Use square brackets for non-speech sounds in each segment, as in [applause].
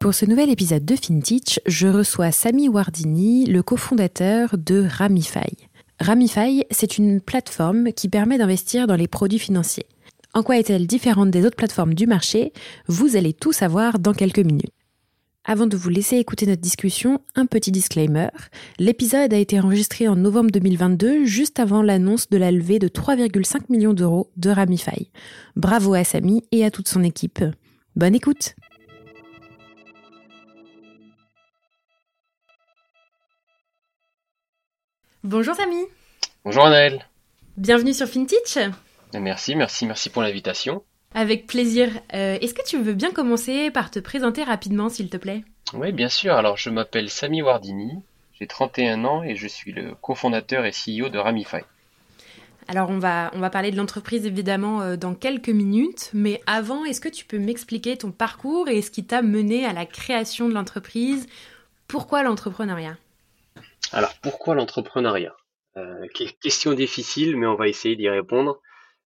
Pour ce nouvel épisode de FinTech, je reçois Sami Wardini, le cofondateur de Ramify. Ramify, c'est une plateforme qui permet d'investir dans les produits financiers. En quoi est-elle différente des autres plateformes du marché? Vous allez tout savoir dans quelques minutes. Avant de vous laisser écouter notre discussion, un petit disclaimer. L'épisode a été enregistré en novembre 2022, juste avant l'annonce de la levée de 3,5 millions d'euros de Ramify. Bravo à Samy et à toute son équipe. Bonne écoute Bonjour Samy. Bonjour Anaël. Bienvenue sur FinTech. Merci, merci, merci pour l'invitation. Avec plaisir. Euh, est-ce que tu veux bien commencer par te présenter rapidement, s'il te plaît? Oui, bien sûr. Alors, je m'appelle Samy Wardini, j'ai 31 ans et je suis le cofondateur et CEO de Ramify. Alors, on va, on va parler de l'entreprise évidemment euh, dans quelques minutes, mais avant, est-ce que tu peux m'expliquer ton parcours et ce qui t'a mené à la création de l'entreprise? Pourquoi l'entrepreneuriat? Alors, pourquoi l'entrepreneuriat? Euh, Question difficile, mais on va essayer d'y répondre.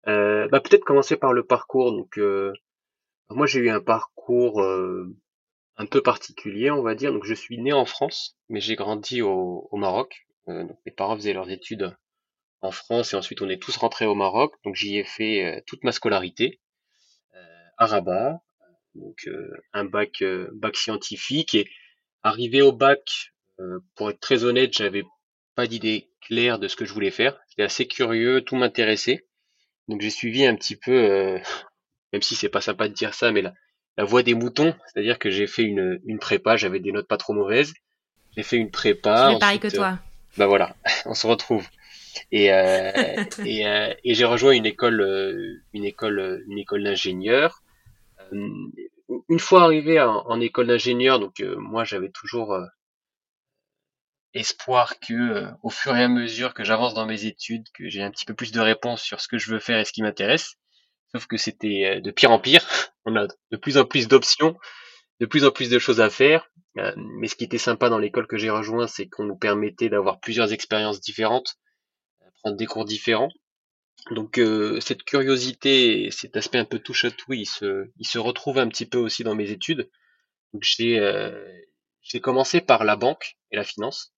Euh, bah, peut-être commencer par le parcours. Donc, euh, moi, j'ai eu un parcours un peu particulier, on va dire. Donc, je suis né en France, mais j'ai grandi au, Maroc. donc, mes parents faisaient leurs études en France et ensuite on est tous rentrés au Maroc. Donc, j'y ai fait toute ma scolarité à Rabat. Donc, un bac, bac scientifique et arrivé au bac, euh, pour être très honnête, j'avais pas d'idée claire de ce que je voulais faire. J'étais assez curieux, tout m'intéressait. Donc j'ai suivi un petit peu, euh, [laughs] même si c'est pas sympa de dire ça, mais la, la voie des moutons, c'est-à-dire que j'ai fait une, une prépa, j'avais des notes pas trop mauvaises. J'ai fait une prépa. Je pareil que toi. Euh, bah voilà, [laughs] on se retrouve. Et, euh, [laughs] et, euh, et j'ai rejoint une école, une école, une école d'ingénieur. une fois arrivé en, en école d'ingénieur, donc moi j'avais toujours espoir que euh, au fur et à mesure que j'avance dans mes études, que j'ai un petit peu plus de réponses sur ce que je veux faire et ce qui m'intéresse. Sauf que c'était euh, de pire en pire. [laughs] On a de plus en plus d'options, de plus en plus de choses à faire. Euh, mais ce qui était sympa dans l'école que j'ai rejoint, c'est qu'on nous permettait d'avoir plusieurs expériences différentes, prendre des cours différents. Donc cette curiosité, cet aspect un peu touche à tout, il se, il se retrouve un petit peu aussi dans mes études. J'ai j'ai commencé par la banque et la finance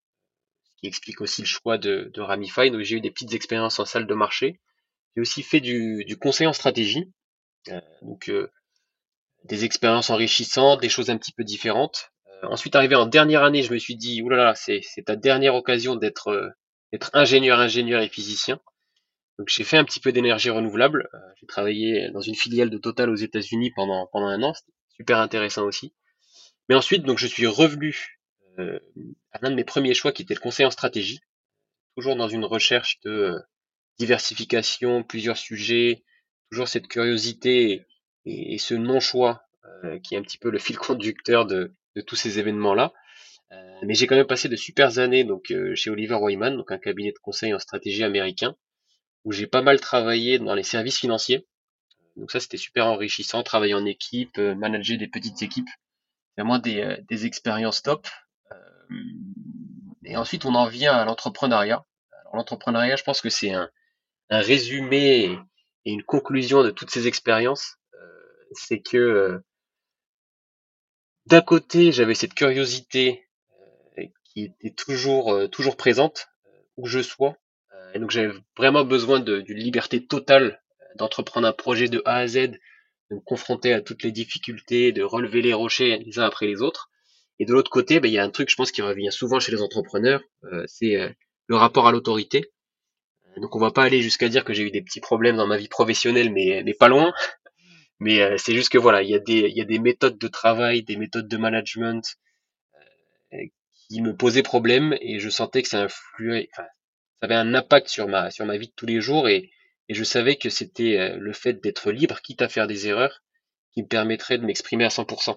explique aussi le choix de, Ramify. Donc j'ai eu des petites expériences en salle de marché. J'ai aussi fait du, conseil en stratégie. Euh, donc euh, des expériences enrichissantes, des choses un petit peu différentes. Euh, ensuite, arrivé en dernière année, je me suis dit, oulala, c'est, ta dernière occasion d'être, ingénieur, ingénieur et physicien. Donc j'ai fait un petit peu d'énergie renouvelable. j'ai travaillé dans une filiale de Total aux États-Unis pendant, pendant un an. C'était super intéressant aussi. Mais ensuite, donc je suis revenu euh, l'un de mes premiers choix qui était le conseil en stratégie, toujours dans une recherche de euh, diversification, plusieurs sujets, toujours cette curiosité et, ce non-choix euh, qui est un petit peu le fil [laughs] conducteur de, tous ces événements-là. Euh, mais j'ai quand même passé de super années donc chez Oliver Wyman, donc un cabinet de conseil en stratégie américain, où j'ai pas mal travaillé dans les services financiers. Donc ça c'était super enrichissant, travailler en équipe, manager des petites équipes, vraiment des, des expériences top. Et ensuite, on en vient à l'entrepreneuriat. L'entrepreneuriat, je pense que c'est un, résumé et une conclusion de toutes ces expériences. Euh, c'est que euh, d'un côté, j'avais cette curiosité euh, qui était toujours toujours présente où je sois. et donc j'avais vraiment besoin d'une liberté totale d'entreprendre un projet de A à Z, de me confronter à toutes les difficultés, de relever les rochers les uns après les autres. Et de l'autre côté, ben, il y a un truc, je pense, qui revient souvent chez les entrepreneurs, euh, c'est euh, le rapport à l'autorité. Donc on va pas aller jusqu'à dire que j'ai eu des petits problèmes dans ma vie professionnelle, mais, mais pas loin. Mais euh, c'est juste que voilà, il y, a des, il y a des méthodes de travail, des méthodes de management qui me posaient problème et je sentais que ça influait, enfin, ça avait un impact sur ma, sur ma vie de tous les jours et, et je savais que c'était le fait d'être libre, quitte à faire des erreurs, qui me permettrait de m'exprimer à 100%.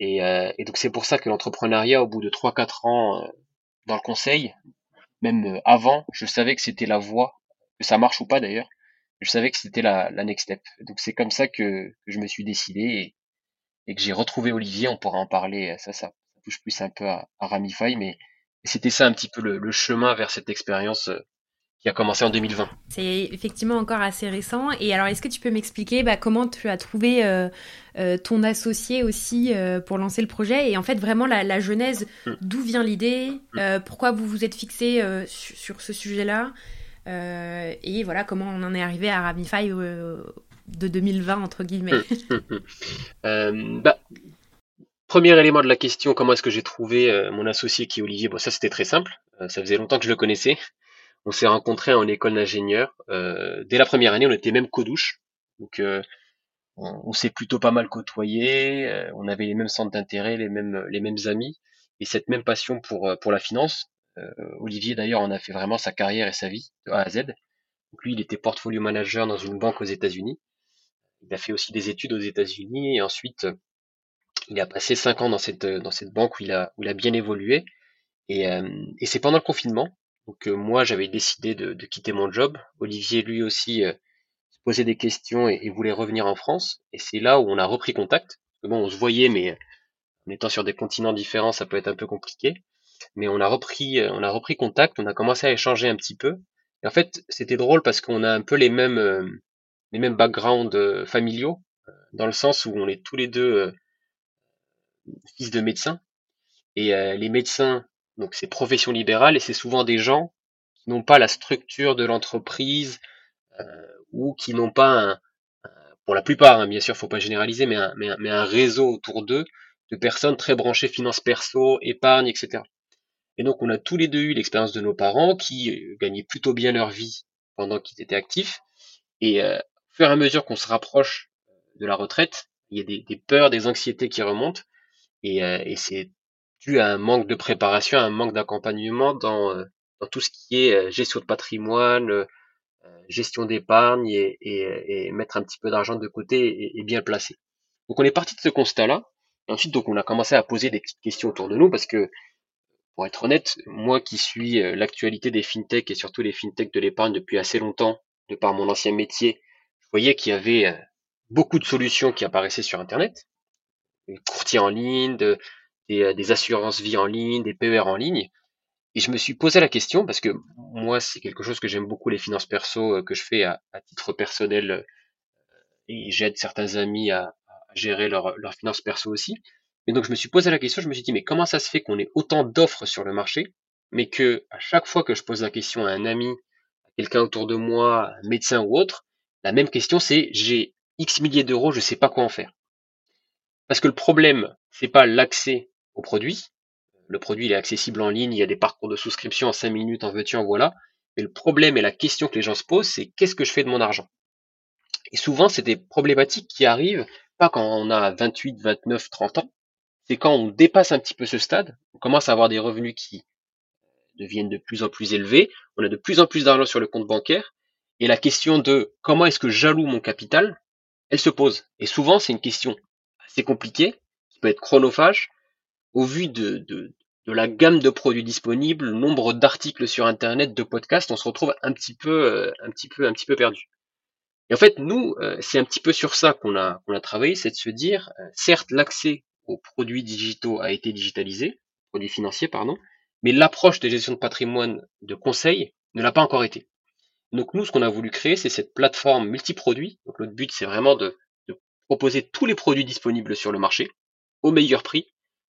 Et, euh, et donc c'est pour ça que l'entrepreneuriat, au bout de 3-4 ans euh, dans le conseil, même euh, avant, je savais que c'était la voie, que ça marche ou pas d'ailleurs, je savais que c'était la, la next step. Donc c'est comme ça que, je me suis décidé et, que j'ai retrouvé Olivier, on pourra en parler, ça, ça, touche plus un peu à, à Ramify, mais c'était ça un petit peu le chemin vers cette expérience qui a commencé en 2020. C'est effectivement encore assez récent. Et alors, est-ce que tu peux m'expliquer bah, comment tu as trouvé euh, euh, ton associé aussi euh, pour lancer le projet Et en fait, vraiment la, la genèse, mm. d'où vient l'idée mm. Pourquoi vous vous êtes fixé sur, sur, ce sujet-là Et voilà, comment on en est arrivé à Ramify de 2020, entre guillemets. Mm. [laughs] bah, premier élément de la question, comment est-ce que j'ai trouvé mon associé qui est Olivier? Bon, ça c'était très simple. ça faisait longtemps que je le connaissais. On s'est rencontrés en école d'ingénieur. Euh, dès la première année, on était même co-douche. Donc, euh, on, s'est plutôt pas mal côtoyé. Euh, on avait les mêmes centres d'intérêt, les mêmes, les mêmes amis et cette même passion pour, pour la finance. Olivier, d'ailleurs, en a fait vraiment sa carrière et sa vie de A à Z. Donc, lui, il était portfolio manager dans une banque aux États-Unis. Il a fait aussi des études aux États-Unis et ensuite, il a passé cinq ans dans cette, dans cette banque où il a, où il a bien évolué. Et, et c'est pendant le confinement donc euh, moi, j'avais décidé de, quitter mon job. Olivier, lui aussi, euh, se posait des questions et, voulait revenir en France. Et c'est là où on a repris contact. bon, on se voyait, mais en étant sur des continents différents, ça peut être un peu compliqué. Mais on a repris, euh, on a repris contact. On a commencé à échanger un petit peu. Et en fait, c'était drôle parce qu'on a un peu les mêmes, les mêmes backgrounds familiaux, dans le sens où on est tous les deux fils de médecins. Et les médecins donc c'est profession libérale et c'est souvent des gens qui n'ont pas la structure de l'entreprise euh, ou qui n'ont pas un, pour la plupart, hein, bien sûr, faut pas généraliser, mais un, mais un, mais un réseau autour d'eux de personnes très branchées finances perso, épargne, etc. Et donc on a tous les deux eu l'expérience de nos parents qui euh, gagnaient plutôt bien leur vie pendant qu'ils étaient actifs. Et euh, au fur et à mesure qu'on se rapproche de la retraite, il y a des, des peurs, des anxiétés qui remontent. Et, euh, et c'est dû à un manque de préparation, un manque d'accompagnement dans, euh, tout ce qui est euh, gestion de patrimoine, euh, gestion d'épargne et, et, et, mettre un petit peu d'argent de côté et, bien placé. Donc on est parti de ce constat-là. Ensuite, donc on a commencé à poser des petites questions autour de nous parce que, pour être honnête, moi qui suis l'actualité des fintechs et surtout les fintechs de l'épargne depuis assez longtemps, de par mon ancien métier, je voyais qu'il y avait beaucoup de solutions qui apparaissaient sur Internet, courtiers en ligne, de, euh, des, assurances vie en ligne, des PER en ligne. Et je me suis posé la question, parce que moi, c'est quelque chose que j'aime beaucoup, les finances perso, euh, que je fais à, titre personnel, euh, et j'aide certains amis à, gérer leurs leur finances perso aussi. Et donc, je me suis posé la question, je me suis dit, mais comment ça se fait qu'on ait autant d'offres sur le marché, mais que à chaque fois que je pose la question à un ami, à quelqu'un autour de moi, médecin ou autre, la même question c'est, j'ai X milliers d'euros, je sais pas quoi en faire. Parce que le problème, c'est pas l'accès au produit. Le produit il est accessible en ligne, il y a des parcours de souscription en 5 minutes, en veux-tu, en voilà. Mais le problème et la question que les gens se posent, c'est qu'est-ce que je fais de mon argent? Et souvent, c'est des problématiques qui arrivent pas quand on a 28, 29, 30 ans, c'est quand on dépasse un petit peu ce stade, on commence à avoir des revenus qui deviennent de plus en plus élevés, on a de plus en plus d'argent sur le compte bancaire, et la question de comment est-ce que j'alloue mon capital, elle se pose. Et souvent, c'est une question assez compliquée, qui peut être chronophage, au vu de, de, la gamme de produits disponibles, le nombre d'articles sur Internet, de podcasts, on se retrouve un petit peu, euh, un petit peu, un petit peu perdu. Et en fait, nous, euh, c'est un petit peu sur ça qu'on a, qu'on a travaillé, c'est de se dire, euh, certes, l'accès aux produits digitaux a été digitalisé, produits financiers, pardon, mais l'approche de gestion de patrimoine de conseil ne l'a pas encore été. Donc nous, ce qu'on a voulu créer, c'est cette plateforme multiproduit. Donc notre but, c'est vraiment de proposer tous les produits disponibles sur le marché au meilleur prix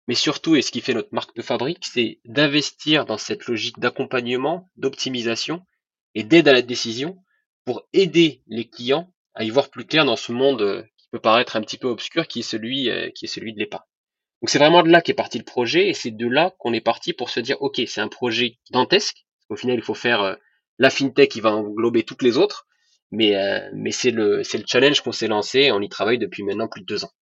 mais surtout, et ce qui fait notre marque de fabrique, c'est d'investir dans cette logique d'accompagnement, d'optimisation et d'aide à la décision pour aider les clients à y voir plus clair dans ce monde euh, qui peut paraître un petit peu obscur, qui est celui, euh, qui est celui de l'épargne. Donc c'est vraiment de là qu'est parti le projet et c'est de là qu'on est parti pour se dire ok c'est un projet dantesque. Au final il faut faire euh, la fintech qui va englober toutes les autres, mais mais c'est le le challenge qu'on s'est lancé et on y travaille depuis maintenant plus de deux ans.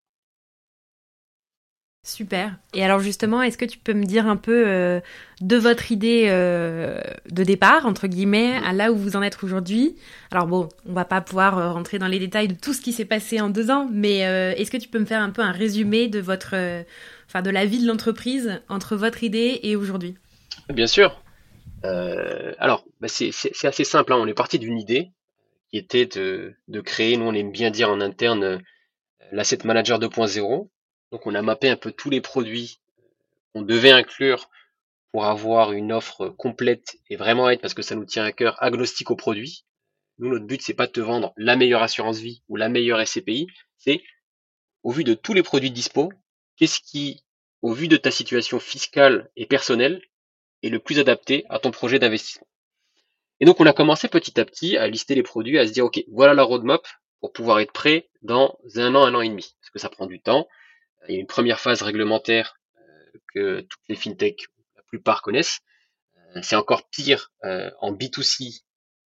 Super. Et alors justement, est-ce que tu peux me dire un peu euh, de votre idée euh, de départ, entre guillemets, à là où vous en êtes aujourd'hui? Alors bon, on va pas pouvoir euh, rentrer dans les détails de tout ce qui s'est passé en deux ans, mais est-ce que tu peux me faire un peu un résumé de votre, enfin de la vie de l'entreprise entre votre idée et aujourd'hui? Bien sûr. alors, bah, c'est assez simple. Hein. On est parti d'une idée qui était de, de, créer, nous on aime bien dire en interne, l'asset manager 2.0 donc on a mappé un peu tous les produits qu'on devait inclure pour avoir une offre complète et vraiment être, parce que ça nous tient à cœur, agnostique aux produits. Nous, notre but, c'est pas de te vendre la meilleure assurance vie ou la meilleure SCPI, c'est, au vu de tous les produits dispo, qu'est-ce qui, au vu de ta situation fiscale et personnelle, est le plus adapté à ton projet d'investissement. Et donc, on a commencé petit à petit à lister les produits, à se dire, OK, voilà la roadmap pour pouvoir être prêt dans un an, un an et demi. Parce que ça prend du temps. Il y a une première phase réglementaire euh, que toutes les fintechs, la plupart connaissent. Euh, c'est encore pire euh, en B2C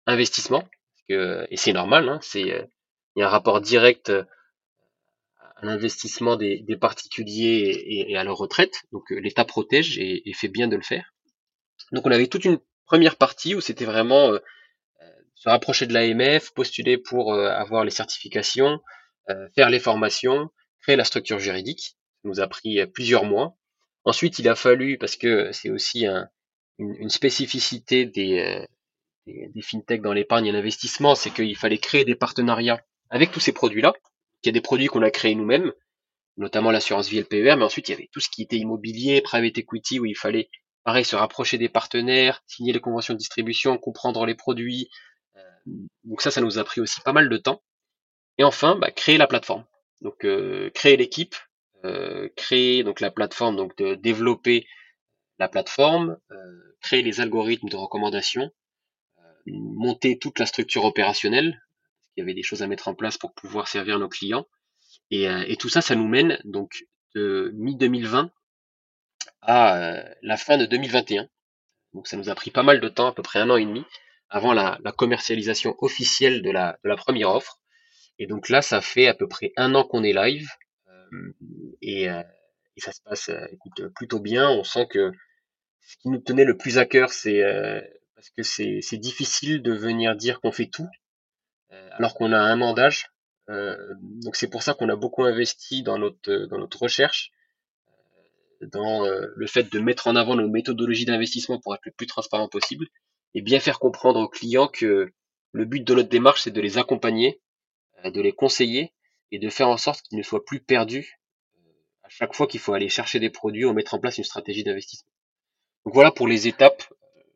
investissement, et c'est normal, hein, c'est il y a un rapport direct à l'investissement des, particuliers et, à leur retraite. Donc l'État protège et, fait bien de le faire. Donc on avait toute une première partie où c'était vraiment se rapprocher de l'AMF, postuler pour avoir les certifications, faire les formations, créer la structure juridique. Ça nous a pris euh, plusieurs mois. Ensuite, il a fallu, parce que c'est aussi une, spécificité euh, des, fintechs dans l'épargne et l'investissement, c'est qu'il fallait créer des partenariats avec tous ces produits-là. Il y a des produits qu'on a créés nous-mêmes, notamment l'assurance vie LPER, mais ensuite il y avait tout ce qui était immobilier, private equity, où il fallait, pareil, se rapprocher des partenaires, signer les conventions de distribution, comprendre les produits. Euh, donc ça, ça nous a pris aussi pas mal de temps. Et enfin, bah, créer la plateforme. Donc euh, créer l'équipe, euh, créer donc la plateforme, donc de développer la plateforme, euh, créer les algorithmes de recommandation, monter toute la structure opérationnelle. Il y avait des choses à mettre en place pour pouvoir servir nos clients. Et, tout ça, ça nous mène donc de mi-2020 à la fin de 2021. Donc ça nous a pris pas mal de temps, à peu près un an et demi, avant la, commercialisation officielle de la première offre. Et donc là, ça fait à peu près un an qu'on est live. Euh, et, euh, et, ça se passe euh, écoute, plutôt bien. On sent que ce qui nous tenait le plus à cœur, c'est parce que c'est difficile de venir dire qu'on fait tout, alors qu'on a un mandage. donc c'est pour ça qu'on a beaucoup investi dans notre, dans notre recherche, dans le fait de mettre en avant nos méthodologies d'investissement pour être le plus transparent possible, et bien faire comprendre aux clients que le but de notre démarche, c'est de les accompagner de les conseiller et de faire en sorte qu'ils ne soient plus perdus euh, à chaque fois qu'il faut aller chercher des produits ou mettre en place une stratégie d'investissement. Donc voilà pour les étapes.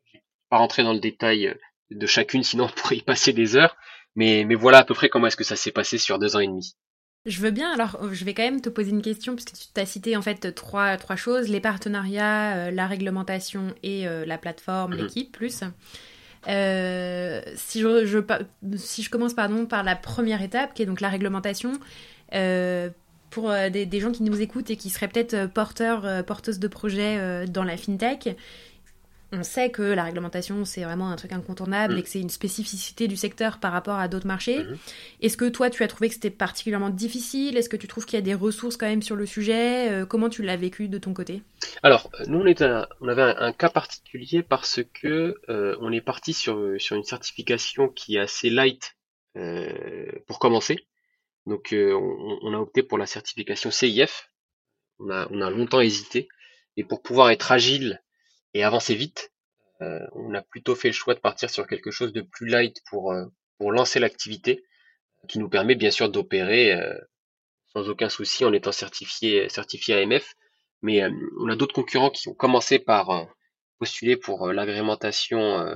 Je vais pas rentrer dans le détail euh, de chacune, sinon on pourrait y passer des heures. Mais, mais voilà à peu près comment est-ce que ça s'est passé sur deux ans et demi. Je veux bien, alors je vais quand même te poser une question, puisque tu t'as cité en fait trois, trois choses, les partenariats, euh, la réglementation et la plateforme, mhm. l'équipe plus. Euh, si, je, commence pardon, par la première étape, qui est donc la réglementation, euh, pour euh, des, gens qui nous écoutent et qui seraient peut-être porteurs, porteuses de projets dans la fintech, on sait que la réglementation, c'est vraiment un truc incontournable mm. et que c'est une spécificité du secteur par rapport à d'autres marchés. Mm-hmm. Est-ce que toi, tu as trouvé que c'était particulièrement difficile? Est-ce que tu trouves qu'il y a des ressources quand même sur le sujet? Euh, Comment tu l'as vécu de ton côté? Alors, nous, on, on avait un, cas particulier parce que euh, on est parti sur, sur une certification qui est assez light euh, pour commencer. Donc, on, on, a opté pour la certification CIF. On a, on a longtemps hésité. Et pour pouvoir être agile et avancer vite. Euh, on a plutôt fait le choix de partir sur quelque chose de plus light pour, euh, pour lancer l'activité, qui nous permet bien sûr d'opérer euh, sans aucun souci en étant certifié, certifié AMF. Mais on a d'autres concurrents qui ont commencé par postuler pour l'agrémentation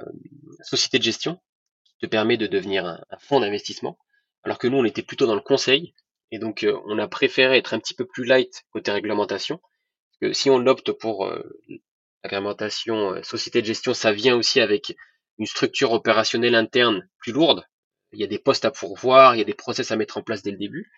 société de gestion, qui te permet de devenir un, un fonds d'investissement, alors que nous on était plutôt dans le conseil, et donc on a préféré être un petit peu plus light côté réglementation, si on opte pour L'agrémentation euh, société de gestion, ça vient aussi avec une structure opérationnelle interne plus lourde. Il y a des postes à pourvoir, il y a des process à mettre en place dès le début.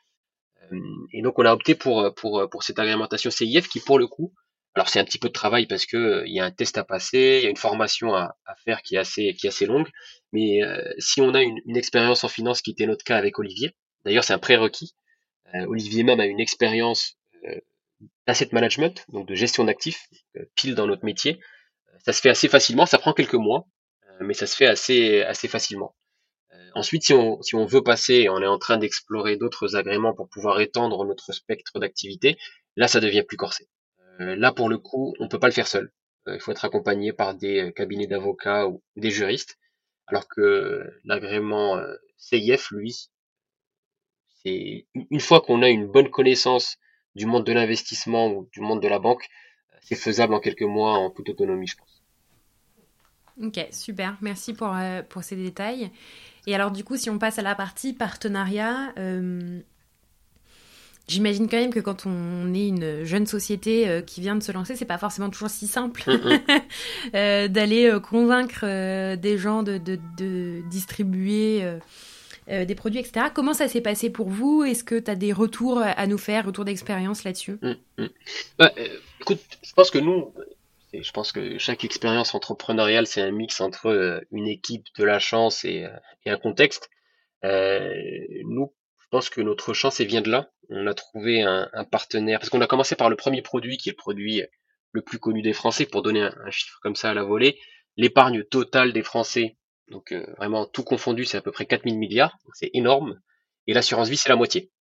et donc on a opté pour, pour, pour cette agrémentation CIF qui pour le coup, alors c'est un petit peu de travail parce que il y a un test à passer, il y a une formation à, à faire qui est assez, qui est assez longue, mais si on a une, une expérience en finance qui était notre cas avec Olivier, d'ailleurs c'est un prérequis, Olivier même a une expérience d'asset management, donc de gestion d'actifs, pile dans notre métier. Ça se fait assez facilement, ça prend quelques mois, mais ça se fait assez, assez facilement. Ensuite, si on, si on veut passer, on est en train d'explorer d'autres agréments pour pouvoir étendre notre spectre d'activité, là, ça devient plus corsé. Euh, là, pour le coup, on peut pas le faire seul. Euh, il faut être accompagné par des euh, cabinets d'avocats ou des juristes, alors que l'agrément CIF, lui, c'est une fois qu'on a une bonne connaissance du monde de l'investissement ou du monde de la banque, c'est faisable en quelques mois en toute autonomie, je pense. Ok, super. Merci pour, pour ces détails. Et alors, du coup, si on passe à la partie partenariat, euh, j'imagine quand même que quand on est une jeune société euh, qui vient de se lancer, c'est pas forcément toujours si simple [laughs] euh, d'aller convaincre des gens de, de, distribuer. Des produits, etc. Comment ça s'est passé pour vous? Est-ce que tu as des retours à nous faire, retours d'expérience là-dessus? Hum, hum. Bah, Écoute, je pense que nous, je pense que chaque expérience entrepreneuriale, c'est un mix entre euh, une équipe, de la chance et, euh, un contexte. Euh, nous, je pense que notre chance, elle vient de là. On a trouvé un, partenaire, parce qu'on a commencé par le premier produit, qui est le produit le plus connu des Français, pour donner un, chiffre comme ça à la volée. L'épargne totale des Français, donc vraiment tout confondu, c'est à peu près 4000 milliards, c'est énorme. Et l'assurance vie, c'est la moitié.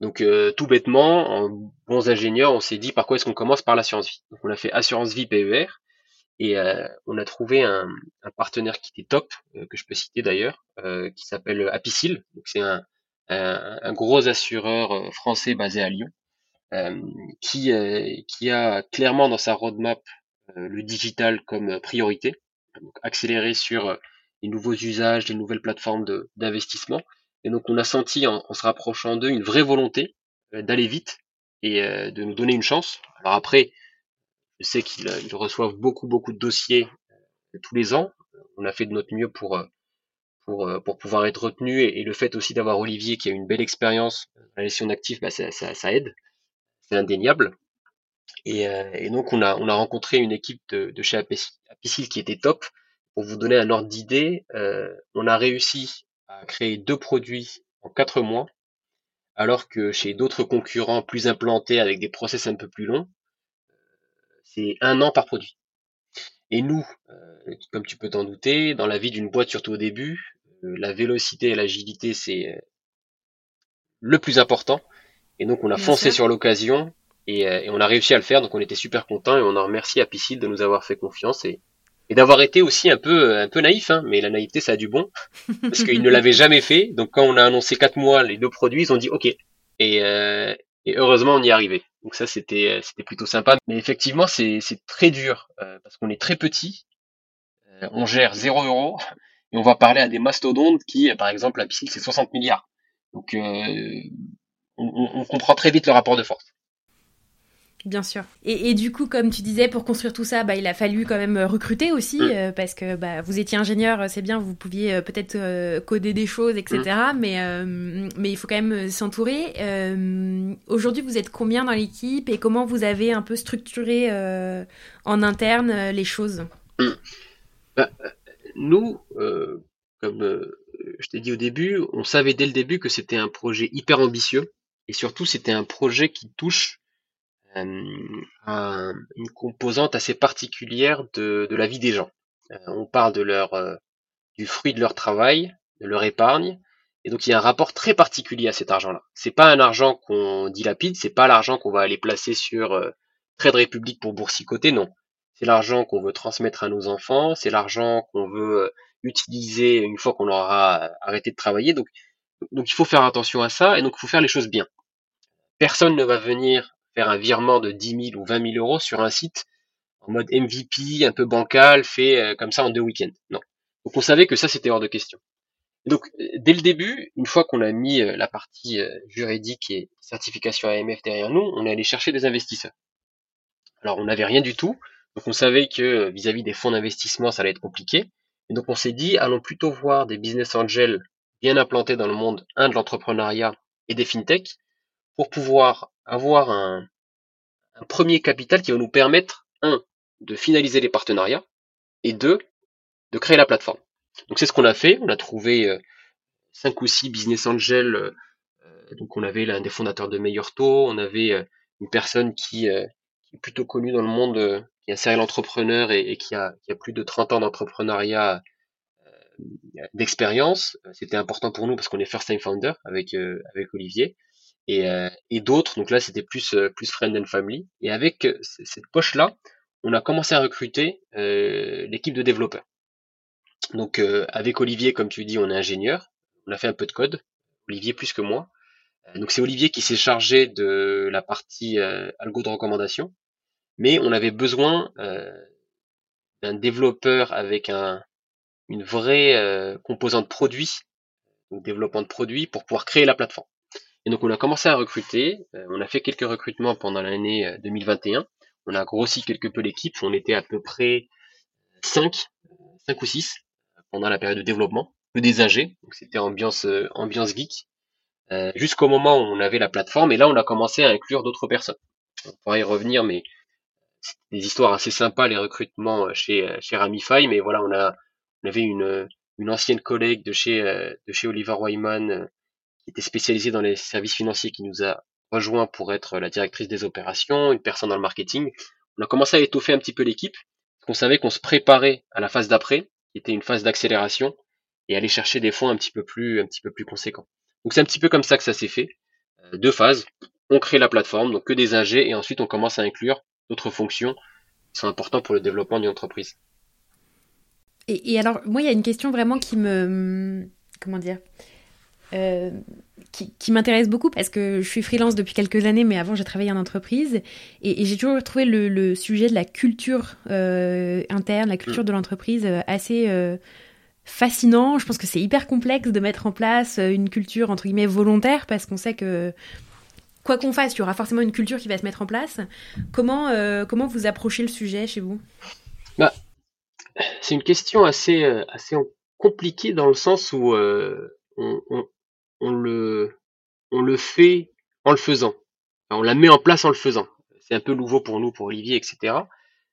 Donc euh, tout bêtement, en bons ingénieurs, on s'est dit par quoi est-ce qu'on commence par l'assurance vie? Donc on a fait assurance vie PER et euh, on a trouvé un, partenaire qui était top, euh, que je peux citer d'ailleurs, qui s'appelle Apicil. Donc c'est un, un, gros assureur français basé à Lyon, qui, qui a clairement dans sa roadmap le digital comme priorité, donc accélérer sur les nouveaux usages, les nouvelles plateformes d'investissement. Et donc on a senti en, se rapprochant d'eux une vraie volonté euh, d'aller vite et euh, de nous donner une chance. Alors après, je sais qu'ils euh, reçoivent beaucoup beaucoup de dossiers tous les ans. On a fait de notre mieux pour pour, pour pouvoir être retenu et, le fait aussi d'avoir Olivier qui a une belle expérience dans la gestion d'actifs, bah ça, ça, ça, aide, c'est indéniable. Et, et, donc on a on a rencontré une équipe de, de chez Apicil qui était top. Pour vous donner un ordre d'idée, euh, on a réussi à créer deux produits en quatre mois, alors que chez d'autres concurrents plus implantés avec des process un peu plus longs, c'est un an par produit. Et nous, euh, comme tu peux t'en douter, dans la vie d'une boîte, surtout au début, euh, la vélocité et l'agilité, c'est euh, le plus important. Et donc, on a foncé sur l'occasion et, et, on a réussi à le faire. Donc, on était super contents et on en remercie Apicil de nous avoir fait confiance. Et, et d'avoir été aussi un peu un peu naïf, hein, mais la naïveté ça a du bon parce qu'ils ne [laughs] l'avaient jamais fait. Donc quand on a annoncé quatre mois les deux produits, ils ont dit OK. Et, euh, et heureusement on y est arrivé. Donc ça c'était c'était plutôt sympa. Mais effectivement c'est c'est très dur euh, parce qu'on est très petit, euh, on gère 0 euros et on va parler à des mastodontes qui par exemple la piscine c'est 60 milliards. Donc euh, on, on comprend très vite le rapport de force. Bien sûr. Et, du coup, comme tu disais, pour construire tout ça, bah, il a fallu quand même recruter aussi, mm. euh, parce que bah, vous étiez ingénieur, c'est bien, vous pouviez euh, peut-être euh, coder des choses, etc. Mm. Mais, mais il faut quand même s'entourer. Aujourd'hui, vous êtes combien dans l'équipe et comment vous avez un peu structuré en interne les choses? Mm. bah, Nous, comme je t'ai dit au début, on savait dès le début que c'était un projet hyper ambitieux et surtout c'était un projet qui touche euh, une composante assez particulière de, de la vie des gens. Euh, on parle de leur euh, du fruit de leur travail, de leur épargne, et donc il y a un rapport très particulier à cet argent-là. C'est pas un argent qu'on dilapide, c'est pas l'argent qu'on va aller placer sur euh, Trade Republic pour boursicoter, non. C'est l'argent qu'on veut transmettre à nos enfants, c'est l'argent qu'on veut utiliser une fois qu'on aura arrêté de travailler. Donc, donc il faut faire attention à ça et donc il faut faire les choses bien. Personne ne va venir faire un virement de 10 000 ou 20 000 euros sur un site en mode MVP, un peu bancal, fait euh, comme ça en deux week-ends. Non. Donc on savait que ça c'était hors de question. Donc euh, dès le début, une fois qu'on a mis euh, la partie juridique et certification AMF derrière nous, on est allé chercher des investisseurs. Alors on n'avait rien du tout, donc on savait que vis-à-vis des fonds d'investissement ça allait être compliqué. Et donc on s'est dit allons plutôt voir des business angels bien implantés dans le monde, un de l'entrepreneuriat et des fintechs, pour pouvoir avoir un, premier capital qui va nous permettre, un, de finaliser les partenariats, et deux, de créer la plateforme. Donc c'est ce qu'on a fait. On a trouvé euh, cinq ou six business angels. Euh, donc on avait l'un des fondateurs de Meilleur Taux, on avait euh, une personne qui, est plutôt connue dans le monde, qui est un serial entrepreneur et, qui, a, qui, a, plus de 30 ans d'entrepreneuriat d'expérience. C'était important pour nous parce qu'on est first time founder avec, avec Olivier et, et d'autres. Donc là, c'était plus, plus friend and family. Et avec cette poche-là, on a commencé à recruter l'équipe de développeurs. Donc euh, avec Olivier, comme tu dis, on est ingénieur. On a fait un peu de code. Olivier plus que moi. Euh, donc c'est Olivier qui s'est chargé de la partie euh, algo de recommandation. Mais on avait besoin d'un développeur avec un, une vraie composante produit, donc développement de produit, pour pouvoir créer la plateforme. Donc on a commencé à recruter. on a fait quelques recrutements pendant l'année 2021. On a grossi quelque peu l'équipe. On était à peu près 5, 5 ou 6 pendant la période de développement, que des donc c'était ambiance euh, ambiance geek, euh, jusqu'au moment où on avait la plateforme, et là on a commencé à inclure d'autres personnes. On pourra y revenir, mais c'est des histoires assez sympas les recrutements euh, chez chez Ramify, mais voilà on a avait une une ancienne collègue de chez de chez Oliver Wyman qui était spécialisée dans les services financiers qui nous a rejoint pour être la directrice des opérations, une personne dans le marketing. On a commencé à étoffer un petit peu l'équipe, qu'on savait qu'on se préparait à la phase d'après, qui était une phase d'accélération, et aller chercher des fonds un petit peu plus, un petit peu plus conséquents. Donc c'est un petit peu comme ça que ça s'est fait. Euh, deux phases. On crée la plateforme, donc que des AG, et ensuite on commence à inclure d'autres fonctions qui sont importantes pour le développement d'une entreprise. Et, alors, moi, il y a une question vraiment qui me. Comment dire euh, qui, m'intéresse beaucoup parce que je suis freelance depuis quelques années, mais avant j'ai travaillé en entreprise et, j'ai toujours trouvé le, sujet de la culture euh, interne, la culture de l'entreprise euh, assez fascinant. Je pense que c'est hyper complexe de mettre en place une culture entre guillemets volontaire parce qu'on sait que quoi qu'on fasse, il y aura forcément une culture qui va se mettre en place. Comment, comment vous approchez le sujet chez vous? Bah, C'est une question assez, assez compliquée dans le sens où on, on on le fait en le faisant. on la met en place en le faisant. C'est un peu nouveau pour nous, pour Olivier, etc.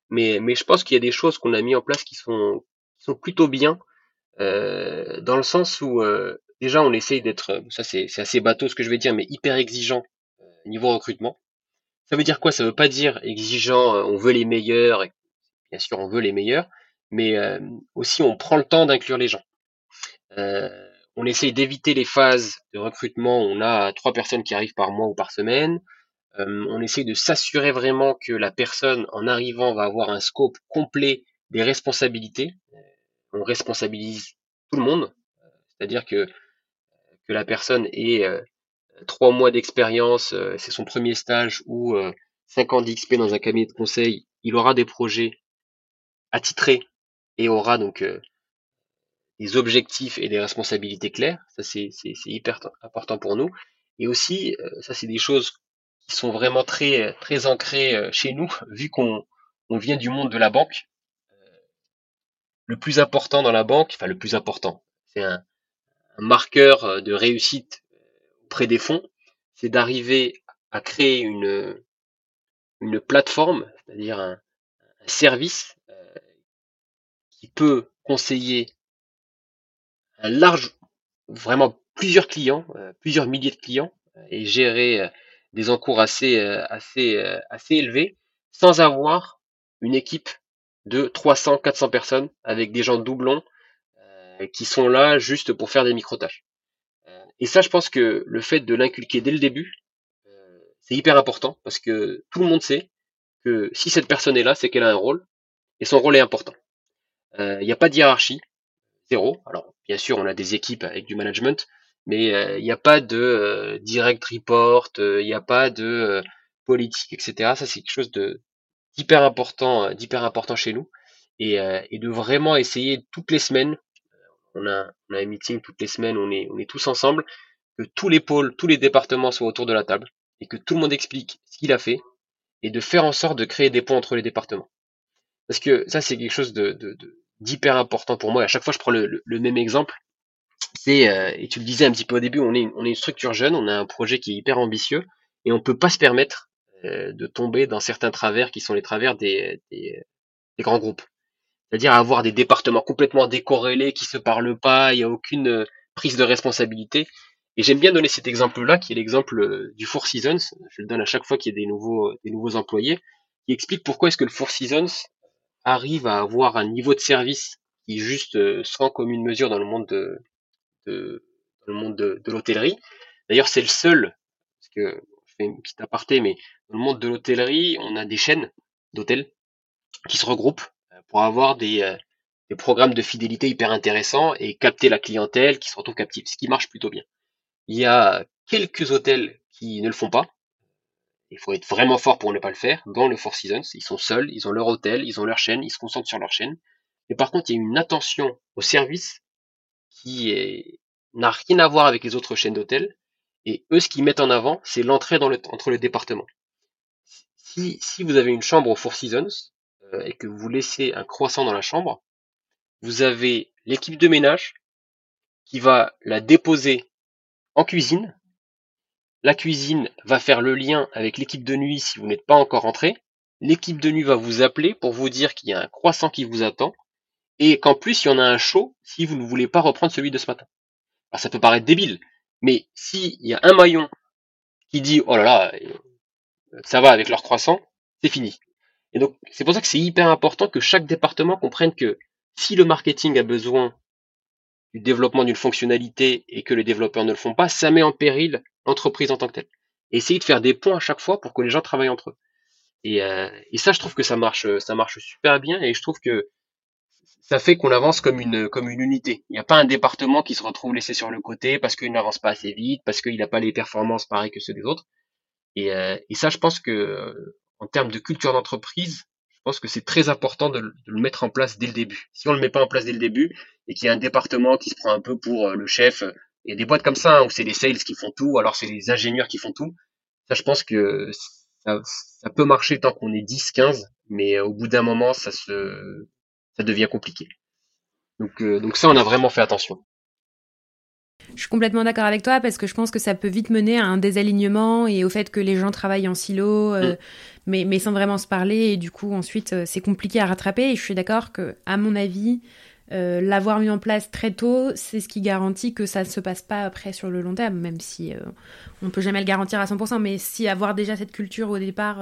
Mais, je pense qu'il y a des choses qu'on a mis en place qui sont, plutôt bien, euh, dans le sens où euh, déjà on essaye d'être, ça c'est assez bateau ce que je vais dire, mais hyper exigeant euh, niveau recrutement. Ça veut dire quoi? Ça veut pas dire exigeant, on veut les meilleurs, bien sûr on veut les meilleurs, mais aussi on prend le temps d'inclure les gens. Euh, on essaye d'éviter les phases de recrutement où on a trois personnes qui arrivent par mois ou par semaine. Euh, on essaye de s'assurer vraiment que la personne, en arrivant, va avoir un scope complet des responsabilités. On responsabilise tout le monde, c'est-à-dire que, la personne ait euh, trois mois d'expérience, euh, c'est son premier stage, ou cinq ans d'XP dans un cabinet de conseil, il aura des projets attitrés et aura donc des objectifs et des responsabilités claires. Ça, c'est hyper important pour nous. Et aussi, euh, ça, c'est des choses qui sont vraiment très, très ancrées euh, chez nous, [laughs] vu qu'on on vient du monde de la banque. Euh, le plus important dans la banque, enfin le plus important, c'est un, marqueur de réussite auprès des fonds, c'est d'arriver à créer une, une plateforme, c'est-à-dire un, un, service qui peut conseiller large, vraiment plusieurs clients, euh, plusieurs milliers de clients, euh, et gérer euh, des encours assez, assez, assez élevés, sans avoir une équipe de 300, 400 personnes avec des gens doublons qui sont là juste pour faire des micro-tâches. Et ça, je pense que le fait de l'inculquer dès le début, c'est hyper important parce que tout le monde sait que si cette personne est là, c'est qu'elle a un rôle et son rôle est important. Il n'y a pas de hiérarchie, zéro. Alors, bien sûr, on a des équipes avec du management, mais euh, il n'y a pas de euh, direct report, euh, il n'y a pas de politique, etc. Ça, c'est quelque chose de d'hyper important, d'hyper important chez nous, et, de vraiment essayer toutes les semaines. On a, on a un meeting toutes les semaines, on est, on est tous ensemble, que tous les pôles, tous les départements soient autour de la table et que tout le monde explique ce qu'il a fait et de faire en sorte de créer des ponts entre les départements. Parce que ça, c'est quelque chose de, de, de d'hyper important pour moi. À chaque fois, je prends le, même exemple. C'est, euh, et tu le disais un petit peu au début, on est, on est une structure jeune, on a un projet qui est hyper ambitieux, et on peut pas se permettre euh, de tomber dans certains travers qui sont les travers des, des, grands groupes. C'est-à-dire avoir des départements complètement décorrélés qui se parlent pas, il n'y a aucune euh, prise de responsabilité. Et j'aime bien donner cet exemple-là, qui est l'exemple euh, du Four Seasons. Je le donne à chaque fois qu'il y a des nouveaux, des nouveaux employés, qui explique pourquoi est-ce que le Four Seasons arrive à avoir un niveau de service qui juste euh, se rend comme une mesure dans le monde de, dans le monde de, de l'hôtellerie. D'ailleurs, c'est le seul, parce que je fais une petite aparté, mais dans le monde de l'hôtellerie, on a des chaînes d'hôtels qui se regroupent euh, pour avoir des, euh, des programmes de fidélité hyper intéressants et capter la clientèle qui se retrouve captive, ce qui marche plutôt bien. Il y a quelques hôtels qui ne le font pas. Il faut être vraiment fort pour ne pas le faire. Dans le Four Seasons, ils sont seuls, ils ont leur hôtel, ils ont leur chaîne, ils se concentrent sur leur chaîne. Mais par contre, il y a une attention au service qui n'a rien à voir avec les autres chaînes d'hôtels. Et eux, ce qu'ils mettent en avant, c'est l'entrée le, entre les départements. Si, si vous avez une chambre au Four Seasons euh, et que vous laissez un croissant dans la chambre, vous avez l'équipe de ménage qui va la déposer en cuisine. La cuisine va faire le lien avec l'équipe de nuit si vous n'êtes pas encore entré. L'équipe de nuit va vous appeler pour vous dire qu'il y a un croissant qui vous attend et qu'en plus il y en a un chaud si vous ne voulez pas reprendre celui de ce matin. Ça peut paraître débile, mais s'il y a un maillon qui dit oh là là, ça va avec leur croissant, c'est fini. Et donc c'est pour ça que c'est hyper important que chaque département comprenne que si le marketing a besoin du développement d'une fonctionnalité et que les développeurs ne le font pas, ça met en péril l'entreprise en tant que telle. Essayez de faire des points à chaque fois pour que les gens travaillent entre eux. Et, euh, et ça, je trouve que ça marche, ça marche super bien. Et je trouve que ça fait qu'on avance comme une comme une unité. Il n'y a pas un département qui se retrouve laissé sur le côté parce qu'il n'avance pas assez vite, parce qu'il n'a pas les performances pareilles que ceux des autres. Et, euh, et ça, je pense que euh, en termes de culture d'entreprise, pense que c'est très important de, le mettre en place dès le début. Si on le met pas en place dès le début et qu'il y a un département qui se prend un peu pour euh, le chef, il y a des boîtes comme ça hein, où c'est les sales qui font tout, alors c'est les ingénieurs qui font tout. Ça, je pense que ça, ça peut marcher tant qu'on est 10, 15, mais au bout d'un moment, ça se ça devient compliqué. Donc, euh, donc ça, on a vraiment fait attention. Je suis complètement d'accord avec toi parce que je pense que ça peut vite mener à un désalignement et au fait que les gens travaillent en silo, euh, mm. mais, mais sans vraiment se parler et du coup ensuite euh, c'est compliqué à rattraper. Et je suis d'accord que, à mon avis, l'avoir mis en place très tôt, c'est ce qui garantit que ça ne se passe pas après sur le long terme, même si on peut jamais le garantir à 100%. Mais si avoir déjà cette culture au départ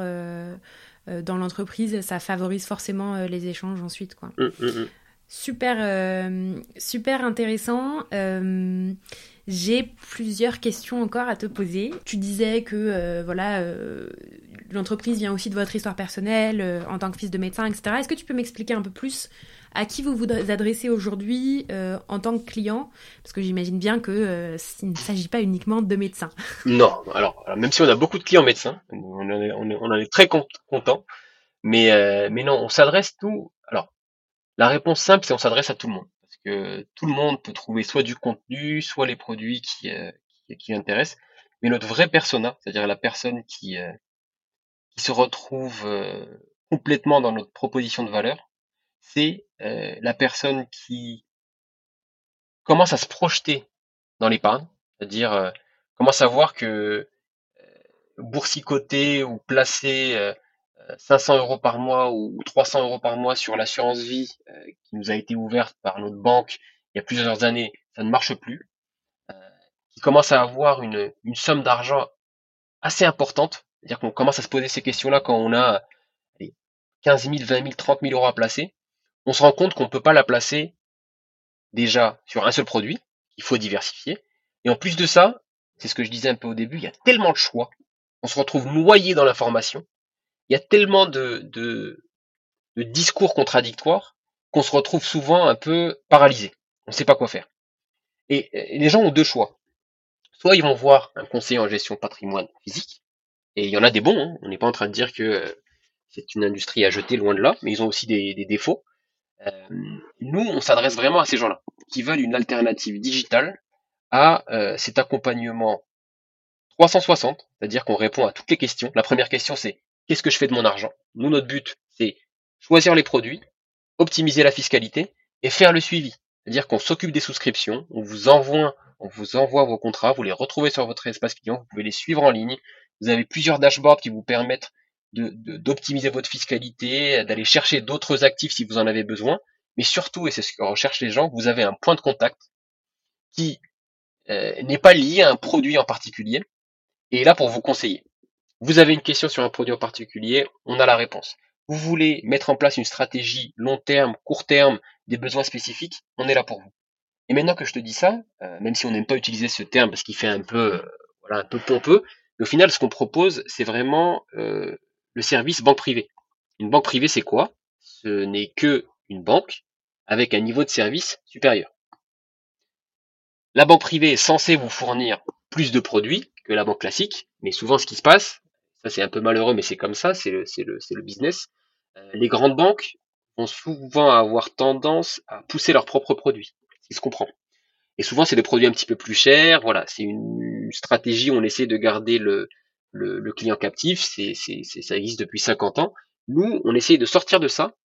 euh, dans l'entreprise, ça favorise forcément euh, les échanges ensuite. Quoi. Mm, mm. Super, euh, super intéressant. J'ai plusieurs questions encore à te poser. Tu disais que voilà, l'entreprise vient aussi de votre histoire personnelle en tant que fils de médecin, etc. Est-ce que tu peux m'expliquer un peu plus à qui vous vous adressez aujourd'hui euh, en tant que client? Parce que j'imagine bien que euh, il ne s'agit pas uniquement de médecins. [laughs] Non, alors, même si on a beaucoup de clients médecins, on en est, très content, mais, euh, mais non, on s'adresse tout. La réponse simple, c'est on s'adresse à tout le monde. Parce que tout le monde peut trouver soit du contenu, soit les produits qui, qui, qui intéressent. Mais notre vrai persona, c'est-à-dire la personne qui, qui se retrouve complètement dans notre proposition de valeur, c'est euh, la personne qui commence à se projeter dans l'épargne, c'est-à-dire euh, commence à voir que euh, boursicoter ou placer 500 euros par mois ou 300 euros par mois sur l'assurance vie qui nous a été ouverte par notre banque il y a plusieurs années, ça ne marche plus. qui commence à avoir une, une somme d'argent assez importante, c'est-à-dire qu'on commence à se poser ces questions-là quand on a 15 000, 20 000, 30 000 euros à placer on se rend compte qu'on ne peut pas la placer déjà sur un seul produit, il faut diversifier. Et en plus de ça, c'est ce que je disais un peu au début, il y a tellement de choix, on se retrouve noyé dans l'information, il y a tellement de, discours contradictoires qu'on se retrouve souvent un peu paralysé. On ne sait pas quoi faire. Et, les gens ont deux choix. Soit ils vont voir un conseiller en gestion patrimoine physique, et il y en a des bons, hein. on n'est pas en train de dire que c'est une industrie à jeter loin de là, mais ils ont aussi des défauts. Euh, nous, on s'adresse vraiment à ces gens-là, qui veulent une alternative digitale à euh, cet accompagnement 360, c'est-à-dire qu'on répond à toutes les questions. La première question, c'est qu'est-ce que je fais de mon argent? Nous, notre but, c'est choisir les produits, optimiser la fiscalité et faire le suivi. C'est-à-dire qu'on s'occupe des souscriptions, on vous envoie, on vous envoie vos contrats, vous les retrouvez sur votre espace client, vous pouvez les suivre en ligne, Vous avez plusieurs dashboards qui vous permettent d'optimiser votre fiscalité, d'aller chercher d'autres actifs si vous en avez besoin. Mais surtout, et c'est ce que recherchent les gens, vous avez un point de contact qui euh, n'est pas lié à un produit en particulier et est là pour vous conseiller. Vous avez une question sur un produit en particulier, on a la réponse. Vous voulez mettre en place une stratégie long terme, court terme, des besoins spécifiques, on est là pour vous. Et maintenant que je te dis ça, euh, même si on n'aime pas utiliser ce terme parce qu'il fait un peu, euh, voilà, un peu pompeux, mais au final, ce qu'on propose, c'est vraiment euh, le service banque privée. Une banque privée, c'est quoi? Ce n'est que une banque avec un niveau de service supérieur. La banque privée est censée vous fournir plus de produits que la banque classique, mais souvent ce qui se passe, c'est un peu malheureux, mais c'est comme ça, c'est le, le, le business. les grandes banques vont souvent avoir tendance à pousser leurs propres produits qui se comprend. Et souvent, c'est des produits un petit peu plus chers. Voilà, c'est une stratégie où on essaie de garder le, le, client captif. C'est, ça existe depuis 50 ans. Nous, on essaye de sortir de ça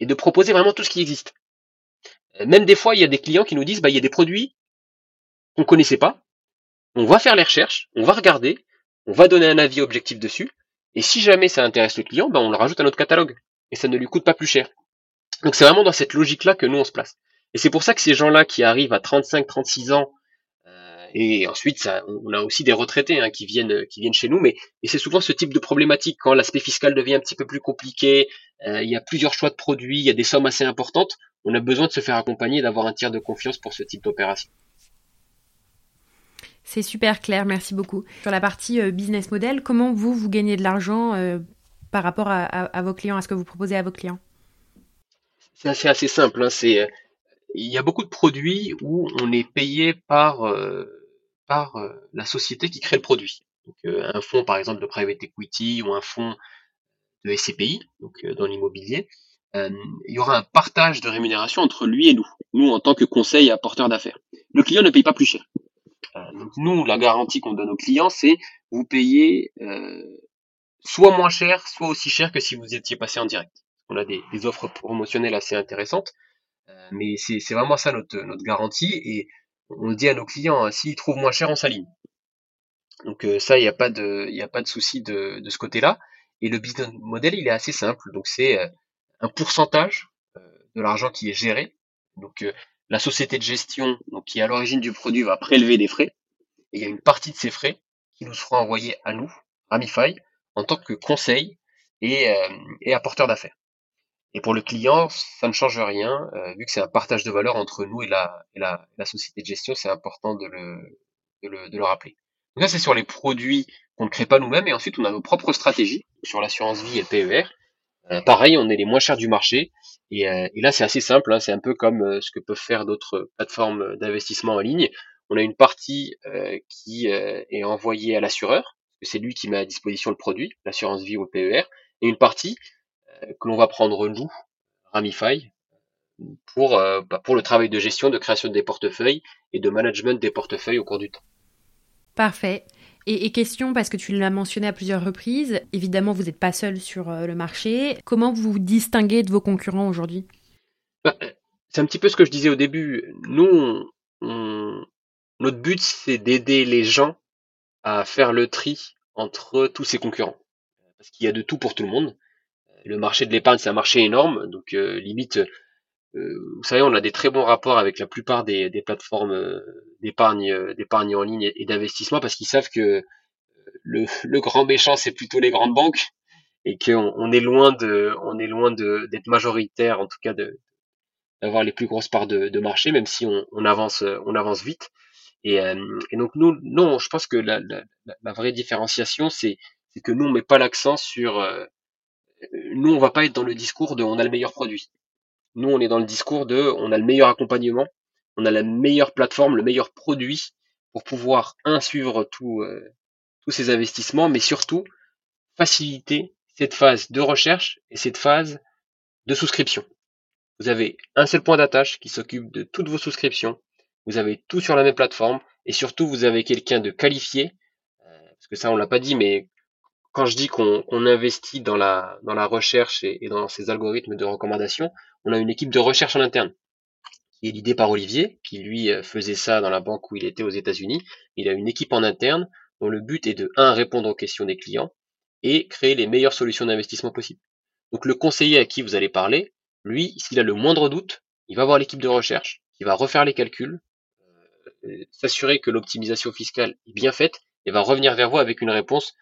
et de proposer vraiment tout ce qui existe. Euh, même des fois, il y a des clients qui nous disent, bah, il y a des produits qu'on connaissait pas. On va faire les recherches, on va regarder, on va donner un avis objectif dessus. Et si jamais ça intéresse le client, bah, on le rajoute à notre catalogue. Et ça ne lui coûte pas plus cher. Donc c'est vraiment dans cette logique-là que nous on se place. Et c'est pour ça que ces gens-là qui arrivent à 35, 36 ans, euh, et ensuite ça, on a aussi des retraités hein, qui viennent, qui viennent chez nous, mais et c'est souvent ce type de problématique quand l'aspect fiscal devient un petit peu plus compliqué, euh, il y a plusieurs choix de produits, il y a des sommes assez importantes, on a besoin de se faire accompagner, d'avoir un tiers de confiance pour ce type d'opération. C'est super clair, merci beaucoup. Sur la partie euh, business model, comment vous, vous gagnez de l'argent par rapport à, vos clients, à ce que vous proposez à vos clients? C'est assez, simple. Hein, c'est il y a beaucoup de produits où on est payé par, euh, euh, la société qui crée le produit. Euh, un fonds, par exemple, de private equity ou un fonds de SCPI, donc dans l'immobilier, il y aura un partage de rémunération entre lui et nous, nous en tant que conseil et apporteur d'affaires. Le client ne paye pas plus cher. Donc nous, la garantie qu'on donne aux clients, c'est vous payez soit moins cher, soit aussi cher que si vous étiez passé en direct. On a des, offres promotionnelles assez intéressantes. Euh, mais c'est vraiment ça notre, notre garantie et on le dit à nos clients, hein, s'ils trouvent moins cher, on s'aligne. Donc euh, ça, il n'y a pas de, il a pas de souci de, de ce côté-là. Et le business model, il est assez simple. Donc c'est euh, un pourcentage de l'argent qui est géré. Donc la société de gestion, donc qui est à l'origine du produit, va prélever des frais. Et il y a une partie de ces frais qui nous seront envoyés à nous, Ramify, en tant que conseil et, et apporteur d'affaires. Et pour le client, ça ne change rien, euh, vu que c'est un partage de valeur entre nous et la, société de gestion, c'est important de le, rappeler. Donc ça, c'est sur les produits qu'on ne crée pas nous-mêmes, et ensuite on a nos propres stratégies sur l'assurance vie et PER. Euh, pareil, on est les moins chers du marché, et, euh, là c'est assez simple, hein, c'est un peu comme ce que peuvent faire d'autres plateformes d'investissement en ligne. On a une partie qui est envoyée à l'assureur, c'est lui qui met à disposition le produit, l'assurance vie ou le PER, et une partie que l'on va prendre nous, Ramify, euh, bah, pour le travail de gestion, de création des portefeuilles et de management des portefeuilles au cours du temps. Parfait. Et, question, parce que tu l'as mentionné à plusieurs reprises, évidemment, vous n'êtes pas seul sur euh, le marché. Comment vous distinguez de vos concurrents aujourd'hui? Bah, C'est un petit peu ce que je disais au début. Nous, notre but, c'est d'aider les gens à faire le tri entre tous ces concurrents. Parce qu'il y a de tout pour tout le monde le marché de l'épargne, c'est un marché énorme, donc euh, limite, vous savez, on a des très bons rapports avec la plupart des, plateformes euh, d'épargne, d'épargne en ligne et, d'investissement parce qu'ils savent que le, grand méchant, c'est plutôt les grandes banques et qu'on on est loin de, on est loin de d'être majoritaire, en tout cas de d'avoir les plus grosses parts de, marché, même si on, avance, on avance vite. Et, donc nous, non, je pense que la, la, vraie différenciation, c'est que nous on met pas l'accent sur nous, on va pas être dans le discours de on a le meilleur produit. Nous, on est dans le discours de on a le meilleur accompagnement, on a la meilleure plateforme, le meilleur produit pour pouvoir, un, suivre euh, tous ces investissements, mais surtout faciliter cette phase de recherche et cette phase de souscription. Vous avez un seul point d'attache qui s'occupe de toutes vos souscriptions. Vous avez tout sur la même plateforme et surtout vous avez quelqu'un de qualifié, euh, parce que ça on l'a pas dit, mais quand je dis qu'on investit dans la, recherche et, dans ces algorithmes de recommandation, on a une équipe de recherche en interne qui est l'idée par Olivier, qui lui euh, faisait ça dans la banque où il était aux États-Unis. Il a une équipe en interne dont le but est de 1. répondre aux questions des clients et créer les meilleures solutions d'investissement possibles. Donc le conseiller à qui vous allez parler, lui, s'il a le moindre doute, il va voir l'équipe de recherche, qui va refaire les calculs, euh, s'assurer que l'optimisation fiscale est bien faite, et va revenir vers vous avec une réponse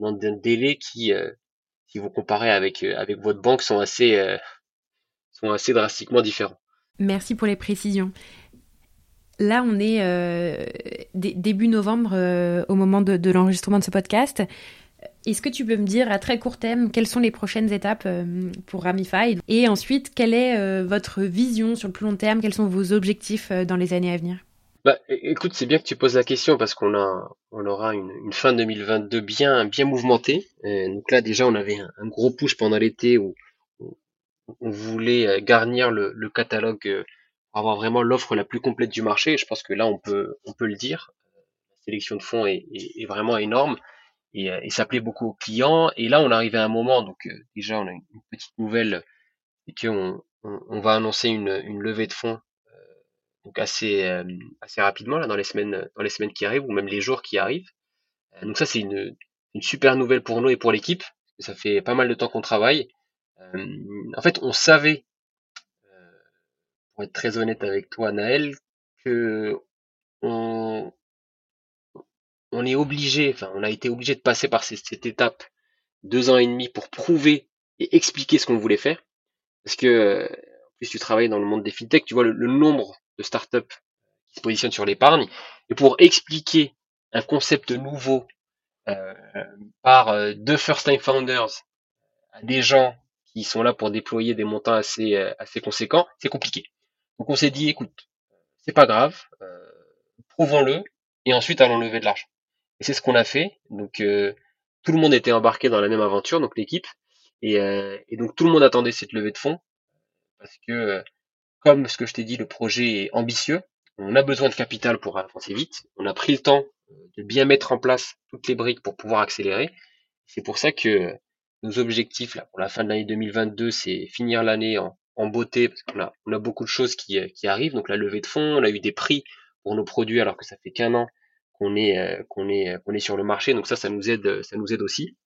dans délai qui, euh, si vous comparez avec, avec votre banque, sont assez, sont assez drastiquement différents. Merci pour les précisions. Là, on est début novembre au moment de l'enregistrement de ce podcast. Est-ce que tu peux me dire à très court terme quelles sont les prochaines étapes euh, pour Ramify? Et ensuite, quelle est euh, votre vision sur le plus long terme? Quels sont vos objectifs euh, dans les années à venir? Bah, écoute, c'est bien que tu poses la question parce qu'on a, on aura une, une, fin 2022 bien, bien mouvementée. donc là, déjà, on avait un, gros push pendant l'été où, on voulait garnir le, le catalogue pour avoir vraiment l'offre la plus complète du marché. Et je pense que là, on peut, on peut le dire. La sélection de fonds est, est, vraiment énorme et, euh, et ça plaît beaucoup aux clients. Et là, on arrive à un moment, donc euh, déjà, on a une petite nouvelle, c'est qu'on on, on, va annoncer une, une levée de fonds euh, donc assez assez rapidement là dans les semaines dans les semaines qui arrivent ou même les jours qui arrivent. donc ça, c'est une, une super nouvelle pour nous et pour l'équipe. Ça fait pas mal de temps qu'on travaille. en fait, on savait, pour être très honnête avec toi, Naël, que on, on est obligé, enfin, on a été obligé de passer par cette, étape deux ans et demi pour prouver et expliquer ce qu'on voulait faire. Parce que, en plus, tu travailles dans le monde des fintech, tu vois le, nombre de startups qui se positionnent sur l'épargne. Et pour expliquer un concept nouveau euh, par euh, deux first-time founders à des gens qui sont là pour déployer des montants assez, euh, assez conséquents, c'est compliqué. Donc on s'est dit, écoute, c'est pas grave, prouvons-le, et ensuite allons lever de l'argent. Et c'est ce qu'on a fait. Donc tout le monde était embarqué dans la même aventure, donc l'équipe. Et, et, donc tout le monde attendait cette levée de fonds. Parce que, comme ce que je t'ai dit, le projet est ambitieux. On a besoin de capital pour avancer vite. On a pris le temps de bien mettre en place toutes les briques pour pouvoir accélérer. C'est pour ça que nos objectifs là, pour la fin de l'année 2022, c'est finir l'année en, beauté, parce qu'on a, on a beaucoup de choses qui, qui arrivent. Donc la levée de fonds, on a eu des prix pour nos produits alors que ça fait qu'un an qu'on est euh, qu'on est euh, qu'on est sur le marché. Donc ça, ça nous aide, ça nous aide aussi.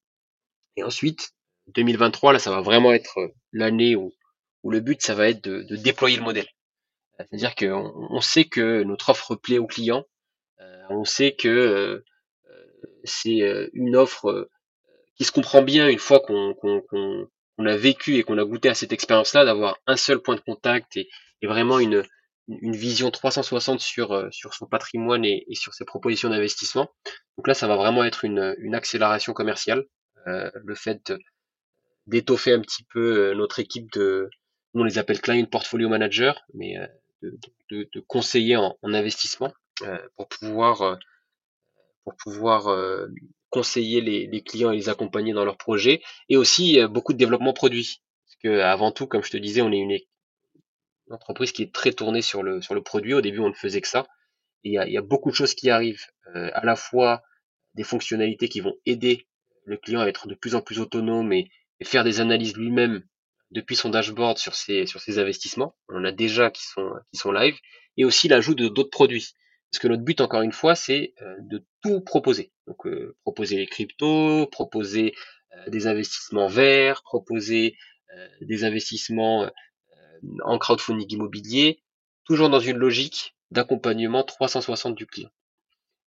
Et ensuite, 2023, là, ça va vraiment être euh, l'année où, où le but, ça va être de, de déployer le modèle. C'est-à-dire qu'on on sait que notre offre plaît aux clients, on sait que c'est une offre qui se comprend bien une fois qu'on qu'on a vécu et qu'on a goûté à cette expérience-là, d'avoir un seul point de contact et, et vraiment une, une vision 360 sur, euh, sur son patrimoine et, sur ses propositions d'investissement. Donc là, ça va vraiment être une, une accélération commerciale. Euh, le fait d'étoffer un petit peu euh, notre équipe de, on les appelle client portfolio manager, mais de, de, de conseiller en, en investissement pour pouvoir pour pouvoir conseiller les, les, clients et les accompagner dans leurs projets, et aussi beaucoup de développement produit. Parce que avant tout, comme je te disais, on est une, entreprise qui est très tournée sur le, sur le produit. Au début, on ne faisait que ça. Et il y a, y a, beaucoup de choses qui arrivent, euh, à la fois des fonctionnalités qui vont aider le client à être de plus en plus autonome et, faire des analyses lui-même depuis son dashboard sur ses, sur ses investissements. On en a déjà qui sont, qui sont live. Et aussi l'ajout de d'autres produits. Parce que notre but, encore une fois, c'est euh, de tout proposer. Donc, euh, proposer les cryptos, proposer des investissements verts, proposer des investissements en crowdfunding immobilier, toujours dans une logique d'accompagnement 360 du client.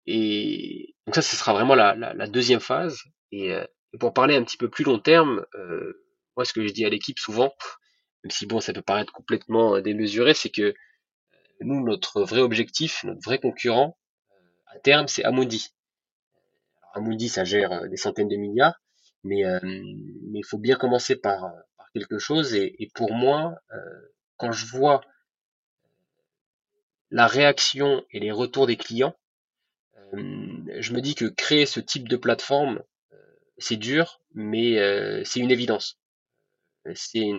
Et donc ça, ce sera vraiment la, la, deuxième phase. Euh, et, pour parler un petit peu plus long terme, euh, moi, ce que je dis à l'équipe souvent, même si bon, ça peut paraître complètement euh, démesuré, c'est que nous, notre vrai objectif, notre vrai concurrent à terme, c'est Amundi. Amundi, ça gère des centaines de milliards, mais il faut bien commencer par quelque chose. Et, pour moi, euh, quand je vois la réaction et les retours des clients, euh, je me dis que créer ce type de plateforme, euh, c'est dur, mais c'est une évidence. C'est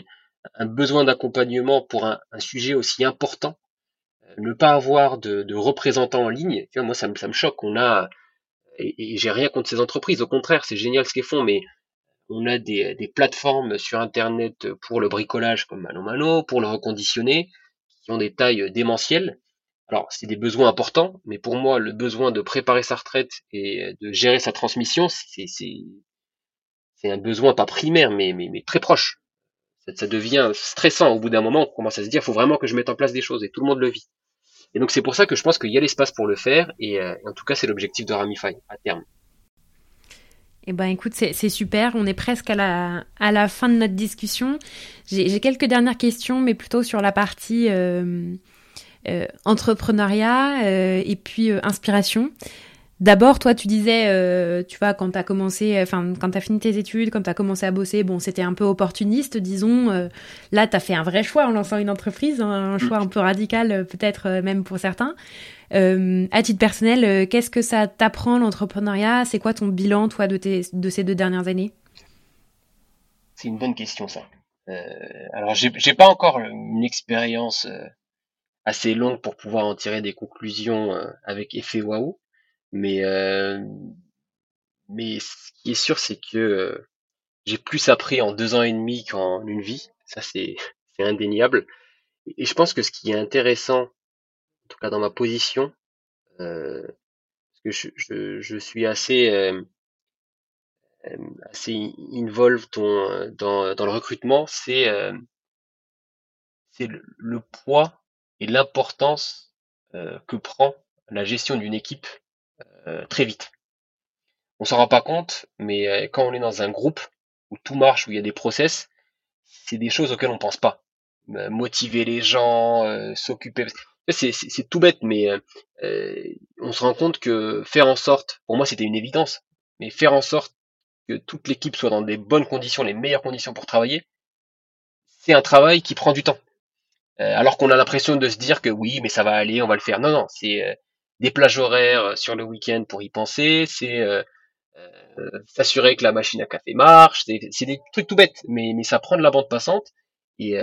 un besoin d'accompagnement pour un, sujet aussi important. Ne pas avoir de, représentants en ligne, moi ça me, choque. On a et, j'ai rien contre ces entreprises, au contraire, c'est génial ce qu'elles font, mais on a des, plateformes sur Internet pour le bricolage comme Mano Mano, pour le reconditionner, qui ont des tailles démentielles, alors c'est des besoins importants, mais pour moi le besoin de préparer sa retraite et de gérer sa transmission, c'est un besoin pas primaire, mais très proche. Ça, devient stressant au bout d'un moment. On commence à se dire, faut vraiment que je mette en place des choses, et tout le monde le vit. Et donc c'est pour ça que je pense qu'il y a l'espace pour le faire, et, euh, en tout cas c'est l'objectif de Ramify à terme. Eh ben écoute, c'est super, on est presque à la, à la fin de notre discussion. J'ai quelques dernières questions, mais plutôt sur la partie euh, euh, entrepreneuriat et puis inspiration. D'abord, toi, tu disais, euh, tu vois, quand tu as commencé, enfin, quand tu as fini tes études, quand tu as commencé à bosser, bon, c'était un peu opportuniste, disons. Euh, là, tu as fait un vrai choix en lançant une entreprise, hein, un choix un peu radical, peut-être même pour certains. Euh, à titre personnel, qu'est-ce que ça t'apprend l'entrepreneuriat? C'est quoi ton bilan, toi, de ces deux dernières années? C'est une bonne question, ça. alors, j'ai pas encore une expérience assez longue pour pouvoir en tirer des conclusions avec effet waouh. Mais, euh, mais ce qui est sûr, c'est que euh, j'ai plus appris en deux ans et demi qu'en une vie. Ça, c'est, [laughs] indéniable. Et je pense que ce qui est intéressant, en tout cas dans ma position, euh, parce que je, je, suis assez, euh, assez involved dans, dans, le recrutement, c'est, c'est le, poids et l'importance que prend la gestion d'une équipe euh, très vite. On s'en rend pas compte, mais euh, quand on est dans un groupe où tout marche, où il y a des process, c'est des choses auxquelles on pense pas. Euh, motiver les gens, s'occuper. C'est tout bête, mais on se rend compte que faire en sorte, pour moi c'était une évidence, mais faire en sorte que toute l'équipe soit dans des bonnes conditions, les meilleures conditions pour travailler, c'est un travail qui prend du temps. alors qu'on a l'impression de se dire que oui, mais ça va aller, on va le faire. Non, non, c'est des plages horaires euh, sur le week-end pour y penser, c'est euh, euh, s'assurer que la machine à café marche, c'est des trucs tout bêtes, mais, mais ça prend de la bande passante. Et,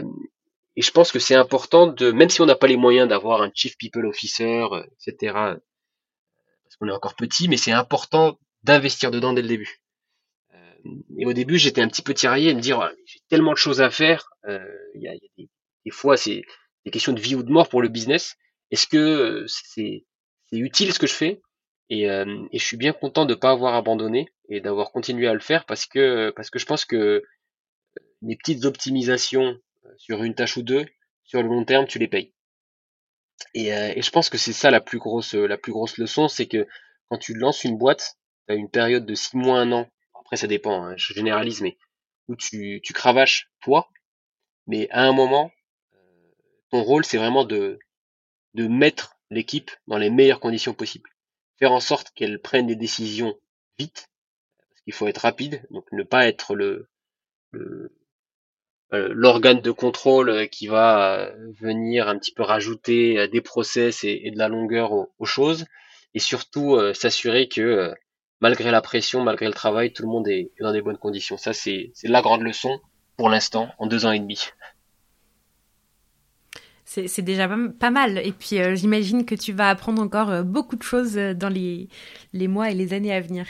et je pense que c'est important de, même si on n'a pas les moyens d'avoir un chief people officer, etc., parce qu'on est encore petit, mais c'est important d'investir dedans dès le début. Et au début, j'étais un petit peu tiraillé à me dire, j'ai tellement de choses à faire. Il y a, y a des, fois, c'est des questions de vie ou de mort pour le business. Est-ce que c'est c'est utile ce que je fais et, euh, et, je suis bien content de pas avoir abandonné et d'avoir continué à le faire parce que parce que je pense que les petites optimisations euh, sur une tâche ou deux sur le long terme tu les payes. Et, euh, et je pense que c'est ça la plus grosse la plus grosse leçon c'est que quand tu lances une boîte tu as une période de six mois un an après ça dépend hein, je généralise mais où tu tu cravaches toi mais à un moment ton rôle c'est vraiment de de mettre l'équipe dans les meilleures conditions possibles. Faire en sorte qu'elle prenne des décisions vite, parce qu'il faut être rapide, donc ne pas être le, euh, l'organe de contrôle qui va euh, venir un petit peu rajouter euh, des process et, de la longueur aux, choses, et surtout s'assurer que malgré la pression, malgré le travail, tout le monde est dans des bonnes conditions. Ça, c'est la grande leçon pour l'instant en deux ans et demi c'est déjà pas mal. Et puis euh, j'imagine que tu vas apprendre encore euh, beaucoup de choses euh, dans les, les, mois et les années à venir.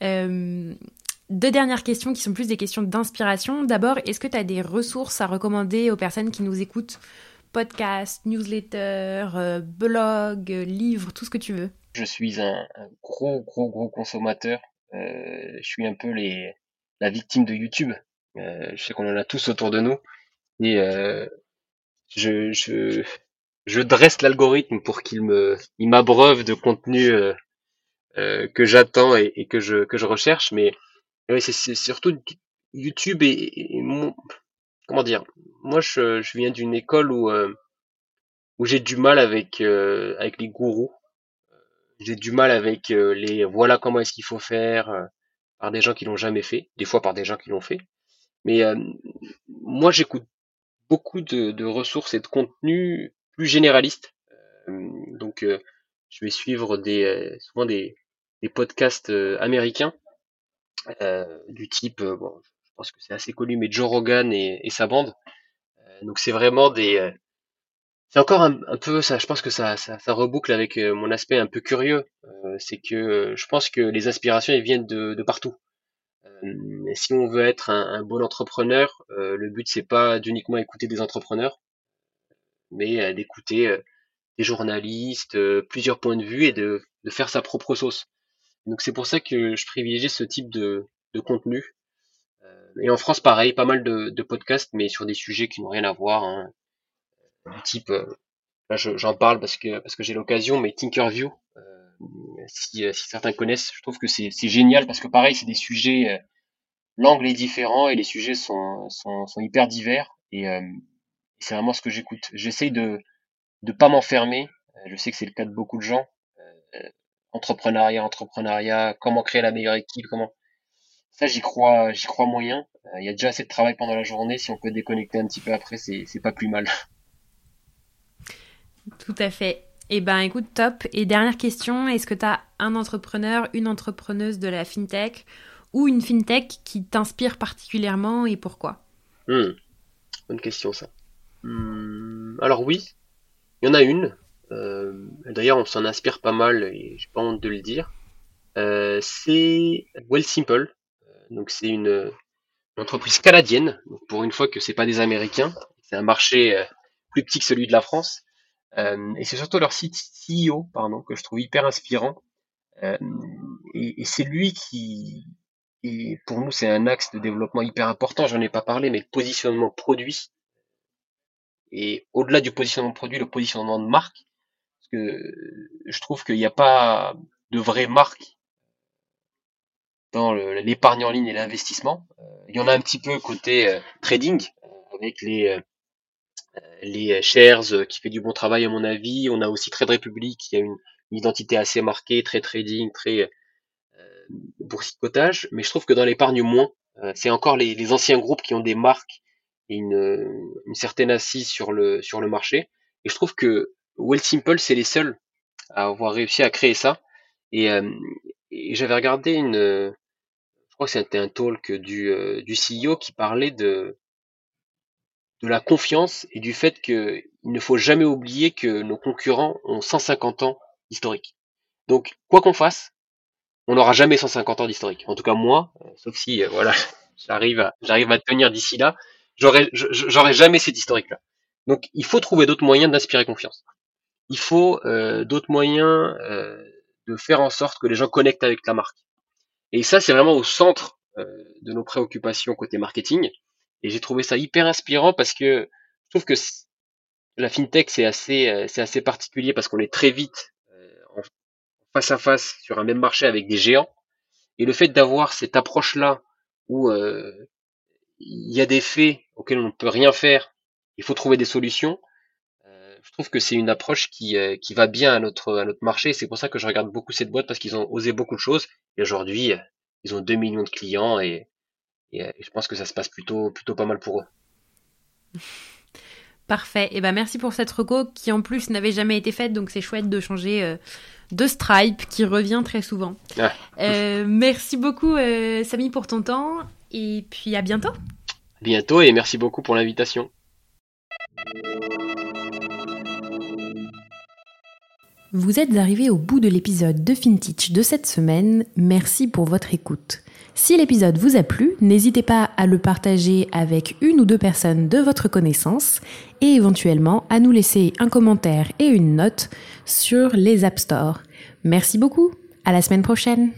Mm. deux dernières questions qui sont plus des questions d'inspiration. D'abord, est-ce que tu as des ressources à recommander aux personnes qui nous écoutent? Podcast, newsletter, blog, livre, tout ce que tu veux. Je suis un, gros, gros, gros consommateur. je suis un peu les, la victime de YouTube. je sais qu'on en a tous autour de nous. Et je, je, je dresse l'algorithme pour qu'il me, il m'abreuve de contenu euh, euh, que j'attends et, et, que je que je recherche. Mais ouais, c'est surtout YouTube et, et, mon, comment dire. Moi, je, je viens d'une école où euh, où j'ai du mal avec euh, avec les gourous. J'ai du mal avec les voilà comment est-ce qu'il faut faire par des gens qui l'ont jamais fait, des fois par des gens qui l'ont fait. Mais moi, j'écoute beaucoup de, ressources et de contenus plus généralistes. Euh, donc, euh, je vais suivre des, euh, souvent des, des podcasts américains du type, bon, je pense que c'est assez connu, mais Joe Rogan et, sa bande. donc, c'est vraiment des c'est encore un, peu ça je pense que ça, ça, ça reboucle avec mon aspect un peu curieux c'est que je pense que les inspirations elles viennent de, de partout euh, si on veut être un, bon entrepreneur, euh, le but c'est pas d'uniquement écouter des entrepreneurs, mais euh, d'écouter des journalistes, plusieurs points de vue et de, faire sa propre sauce. Donc c'est pour ça que je privilégie ce type de, contenu. et en France, pareil, pas mal de, de, podcasts, mais sur des sujets qui n'ont rien à voir. Hein. Du type, là j'en parle parce que parce que j'ai l'occasion, mais Tinkerview, si, si, certains connaissent, je trouve que c'est génial parce que pareil, c'est des sujets l'angle est différent et les sujets sont, hyper divers et euh, c'est vraiment ce que j'écoute. J'essaye de ne pas m'enfermer. Euh, je sais que c'est le cas de beaucoup de gens. Euh, entrepreneuriat, entrepreneuriat, comment créer la meilleure équipe, comment. Ça, j'y crois, j'y crois moyen. Il y a déjà assez de travail pendant la journée. Si on peut déconnecter un petit peu après, c'est pas plus mal. Tout à fait. Eh ben, écoute, top. Et dernière question, est-ce que tu as un entrepreneur, une entrepreneuse de la fintech ou une fintech qui t'inspire particulièrement et pourquoi? Hmm. Bonne question ça. Hmm. Alors oui, il y en a une. Euh, d'ailleurs, on s'en inspire pas mal et j'ai pas honte de le dire. Euh, c'est Well Simple. Donc c'est une, entreprise canadienne. pour une fois que c'est pas des Américains, c'est un marché euh, plus petit que celui de la France. Et c'est surtout leur site CEO, pardon, que je trouve hyper inspirant. et c'est lui qui, et pour nous, c'est un axe de développement hyper important. J'en ai pas parlé, mais le positionnement produit. Et au-delà du positionnement produit, le positionnement de marque. Parce que je trouve qu'il n'y a pas de vraie marque dans l'épargne en ligne et l'investissement. Euh, il y en a un petit peu côté euh, trading, euh, avec les, les shares qui fait du bon travail à mon avis. On a aussi Trade Republic qui a une, une identité assez marquée, très trading, très boursicotage, mais je trouve que dans l'épargne moins. Euh, c'est encore les, anciens groupes qui ont des marques et une, certaine assise sur le, sur le marché. Et je trouve que Well Simple, c'est les seuls à avoir réussi à créer ça. Et, euh, j'avais regardé une, je crois que c'était un talk du, euh, du CEO qui parlait de, de la confiance et du fait qu'il ne faut jamais oublier que nos concurrents ont 150 ans historique. Donc, quoi qu'on fasse, on n'aura jamais 150 ans d'historique. En tout cas, moi, euh, sauf si, euh, voilà, [laughs] j'arrive à, j'arrive à tenir d'ici là, j'aurai, jamais cet historique-là. Donc, il faut trouver d'autres moyens d'inspirer confiance. Il faut euh, d'autres moyens de faire en sorte que les gens connectent avec la marque. Et ça, c'est vraiment au centre de nos préoccupations côté marketing. Et j'ai trouvé ça hyper inspirant parce que je trouve que la fintech, c'est assez, c'est assez particulier parce qu'on est très vite face à face sur un même marché avec des géants. Et le fait d'avoir cette approche-là où euh, il y a des faits auxquels on ne peut rien faire, il faut trouver des solutions. Euh, je trouve que c'est une approche qui, euh, qui va bien à notre, à notre marché. C'est pour ça que je regarde beaucoup cette boîte parce qu'ils ont osé beaucoup de choses. Et aujourd'hui, ils ont 2 millions de clients et, et, je pense que ça se passe plutôt, plutôt pas mal pour eux. [laughs] Parfait. Et eh ben merci pour cette reco qui en plus n'avait jamais été faite, donc c'est chouette de changer de Stripe qui revient très souvent. Ah. Euh, merci beaucoup euh, Samy pour ton temps et puis à bientôt. Bientôt et merci beaucoup pour l'invitation. Vous êtes arrivé au bout de l'épisode de FinTech de cette semaine. Merci pour votre écoute. Si l'épisode vous a plu, n'hésitez pas à le partager avec une ou deux personnes de votre connaissance et éventuellement à nous laisser un commentaire et une note sur les App Store. Merci beaucoup, à la semaine prochaine